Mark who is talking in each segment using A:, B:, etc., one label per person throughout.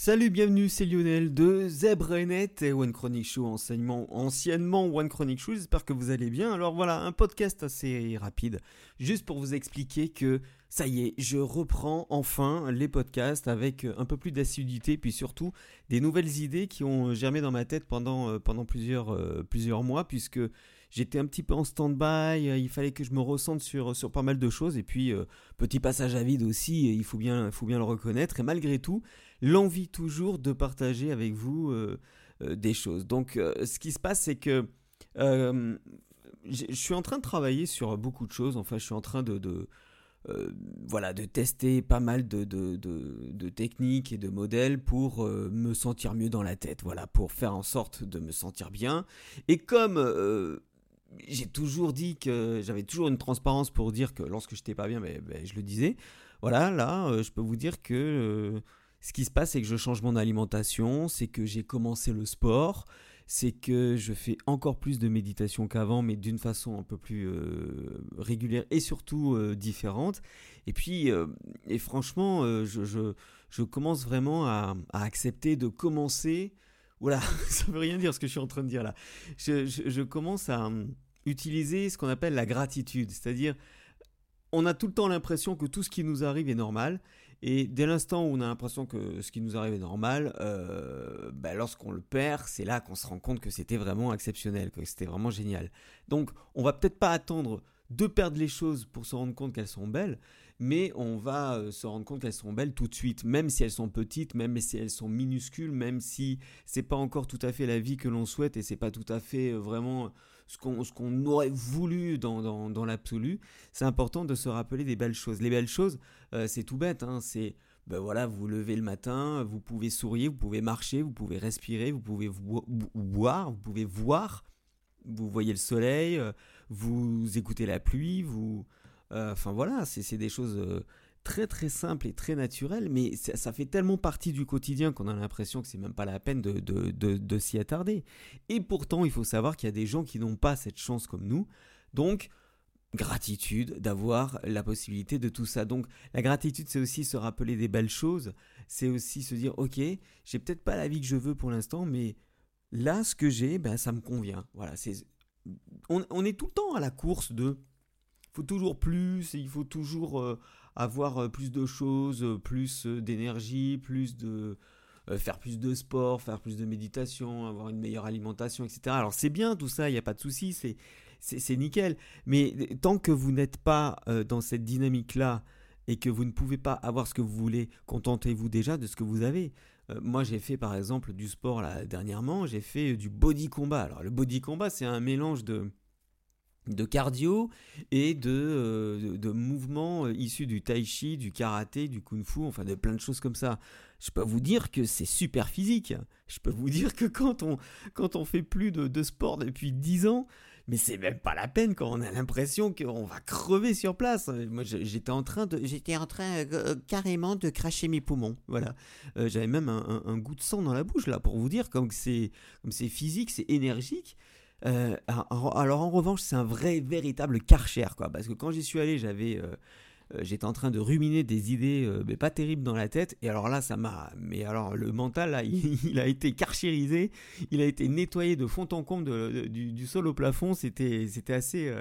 A: Salut, bienvenue, c'est Lionel de ZebraNet et One Chronic Show, enseignement, anciennement One Chronic Show, j'espère que vous allez bien. Alors voilà, un podcast assez rapide, juste pour vous expliquer que ça y est, je reprends enfin les podcasts avec un peu plus d'assiduité, puis surtout des nouvelles idées qui ont germé dans ma tête pendant, euh, pendant plusieurs, euh, plusieurs mois, puisque j'étais un petit peu en stand-by, il fallait que je me ressente sur, sur pas mal de choses, et puis euh, petit passage à vide aussi, il faut bien, il faut bien le reconnaître, et malgré tout, l'envie toujours de partager avec vous euh, euh, des choses. Donc euh, ce qui se passe, c'est que je suis en train de travailler sur beaucoup de choses. Enfin, je suis en train de, voilà, de tester pas mal de, de, techniques et de modèles pour me sentir mieux dans la tête, voilà, pour faire en sorte de me sentir bien. Et comme j'ai toujours dit que j'avais toujours une transparence pour dire que lorsque je n'étais pas bien, ben, ben, je le disais. Voilà, là, je peux vous dire que ce qui se passe, c'est que je change mon alimentation, c'est que j'ai commencé le sport, c'est que je fais encore plus de méditation qu'avant, mais d'une façon un peu plus euh, régulière et surtout euh, différente. Et puis, euh, et franchement, je, commence vraiment à, accepter de commencer. Voilà, ça veut rien dire ce que je suis en train de dire là. Je commence à utiliser ce qu'on appelle la gratitude, c'est-à-dire on a tout le temps l'impression que tout ce qui nous arrive est normal et dès l'instant où on a l'impression que ce qui nous arrive est normal, euh, bah, lorsqu'on le perd, c'est là qu'on se rend compte que c'était vraiment exceptionnel, que c'était vraiment génial. Donc on va peut-être pas attendre de perdre les choses pour se rendre compte qu'elles sont belles, mais on va euh, se rendre compte qu'elles sont belles tout de suite, même si elles sont petites, même si elles sont minuscules, même si c'est pas encore tout à fait la vie que l'on souhaite et c'est pas tout à fait euh, vraiment ce qu'on aurait voulu dans, dans, l'absolu, c'est important de se rappeler des belles choses. Les belles choses, euh, c'est tout bête, hein, c'est ben voilà, vous levez le matin, vous pouvez sourire, vous pouvez marcher, vous pouvez respirer, vous pouvez boire, vous pouvez voir, vous voyez le soleil, euh, vous écoutez la pluie, vous... Euh, enfin voilà, c'est des choses très très simple et très naturel, mais ça, fait tellement partie du quotidien qu'on a l'impression que c'est même pas la peine de, de, s'y attarder. Et pourtant, il faut savoir qu'il y a des gens qui n'ont pas cette chance comme nous. Donc, gratitude d'avoir la possibilité de tout ça. Donc, la gratitude, c'est aussi se rappeler des belles choses. C'est aussi se dire, ok, j'ai peut-être pas la vie que je veux pour l'instant, mais là, ce que j'ai, ben, ça me convient. Voilà, c'est on, est tout le temps à la course de faut toujours plus, il faut toujours euh, avoir euh, plus de choses, euh, plus d'énergie, plus de faire plus de sport, faire plus de méditation, avoir une meilleure alimentation, etc. Alors c'est bien tout ça, il n'y a pas de souci, c'est c'est nickel. Mais tant que vous n'êtes pas dans cette dynamique-là et que vous ne pouvez pas avoir ce que vous voulez, contentez-vous déjà de ce que vous avez. moi, j'ai fait par exemple du sport là dernièrement, j'ai fait du body combat. Alors le body combat, c'est un mélange de de cardio et de, euh, de, mouvements euh, issus du tai chi, du karaté, du kung fu, enfin de plein de choses comme ça. Je peux vous dire que c'est super physique. Je peux vous dire que quand on, quand on fait plus de, sport depuis 10 ans, mais c'est même pas la peine quand on a l'impression qu'on va crever sur place. Moi, j'étais en train de, j'étais en train euh, carrément de cracher mes poumons. Voilà, j'avais même un, un, goût de sang dans la bouche là pour vous dire comme c'est, comme c'est physique, c'est énergique. Euh, alors en revanche, c'est un vrai, véritable karcher, quoi. Parce que quand j'y suis allé, j'avais, euh, euh, j'étais en train de ruminer des idées, mais pas terribles dans la tête. Et alors là, ça m'a, mais alors le mental, là, il, a été karcherisé, il a été nettoyé de fond en comble du, sol au plafond. C'était, c'était assez,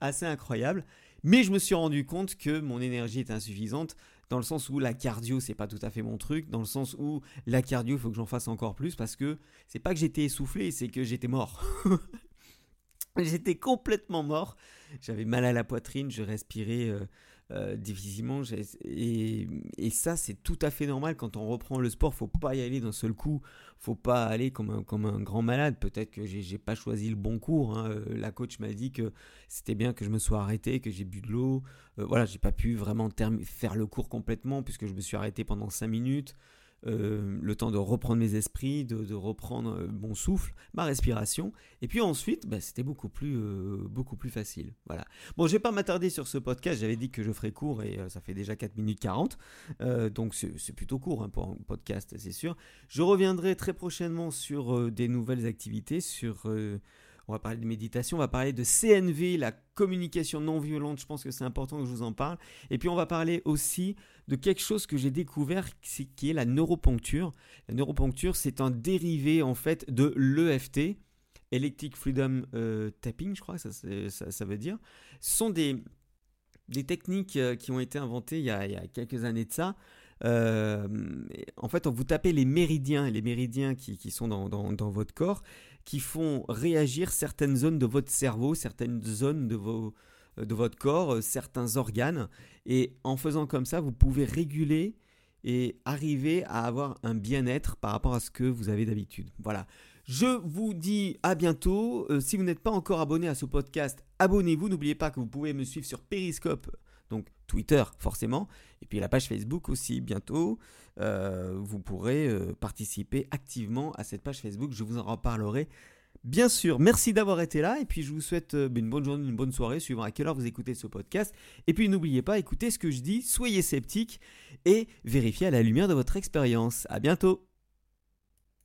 A: assez incroyable. Mais je me suis rendu compte que mon énergie était insuffisante dans le sens où la cardio c'est pas tout à fait mon truc, dans le sens où la cardio il faut que j'en fasse encore plus parce que c'est pas que j'étais essoufflé, c'est que j'étais mort. j'étais complètement mort. J'avais mal à la poitrine, je respirais euh, euh, difficilement. Et, et, ça, c'est tout à fait normal quand on reprend le sport. Faut pas y aller d'un seul coup. Faut pas aller comme un, comme un grand malade. Peut-être que j'ai pas choisi le bon cours. Hein. Euh, la coach m'a dit que c'était bien que je me sois arrêté, que j'ai bu de l'eau. Euh, voilà, j'ai pas pu vraiment faire le cours complètement puisque je me suis arrêté pendant 5 minutes. Euh, le temps de reprendre mes esprits, de, reprendre euh, mon souffle, ma respiration. Et puis ensuite, bah, c'était beaucoup plus, euh, beaucoup plus facile. Voilà. Bon, je vais pas m'attarder sur ce podcast. J'avais dit que je ferais court et ça fait déjà 4 minutes 40. donc c'est plutôt court hein, pour un podcast, c'est sûr. Je reviendrai très prochainement sur des nouvelles activités, sur on va parler de méditation, on va parler de CNV, la communication non violente, je pense que c'est important que je vous en parle. Et puis on va parler aussi de quelque chose que j'ai découvert qui est la neuroponcture. La neuroponcture, c'est un dérivé en fait de l'EFT, Electric Freedom euh, Tapping, je crois que ça, ça, veut dire. Ce sont des, techniques euh, qui ont été inventées il y a, quelques années de ça. Euh, en fait, vous tapez les méridiens, les méridiens qui, qui sont dans, votre corps, qui font réagir certaines zones de votre cerveau, certaines zones de, votre corps, certains organes. Et en faisant comme ça, vous pouvez réguler et arriver à avoir un bien-être par rapport à ce que vous avez d'habitude. Voilà. Je vous dis à bientôt. Euh, si vous n'êtes pas encore abonné à ce podcast, abonnez-vous. N'oubliez pas que vous pouvez me suivre sur Periscope, donc Twitter forcément, et puis la page Facebook aussi bientôt. Euh, vous pourrez euh, participer activement à cette page Facebook. Je vous en reparlerai. Bien sûr, merci d'avoir été là et puis je vous souhaite une bonne journée, une bonne soirée, suivant à quelle heure vous écoutez ce podcast. Et puis n'oubliez pas, écoutez ce que je dis, soyez sceptiques et vérifiez à la lumière de votre expérience. À bientôt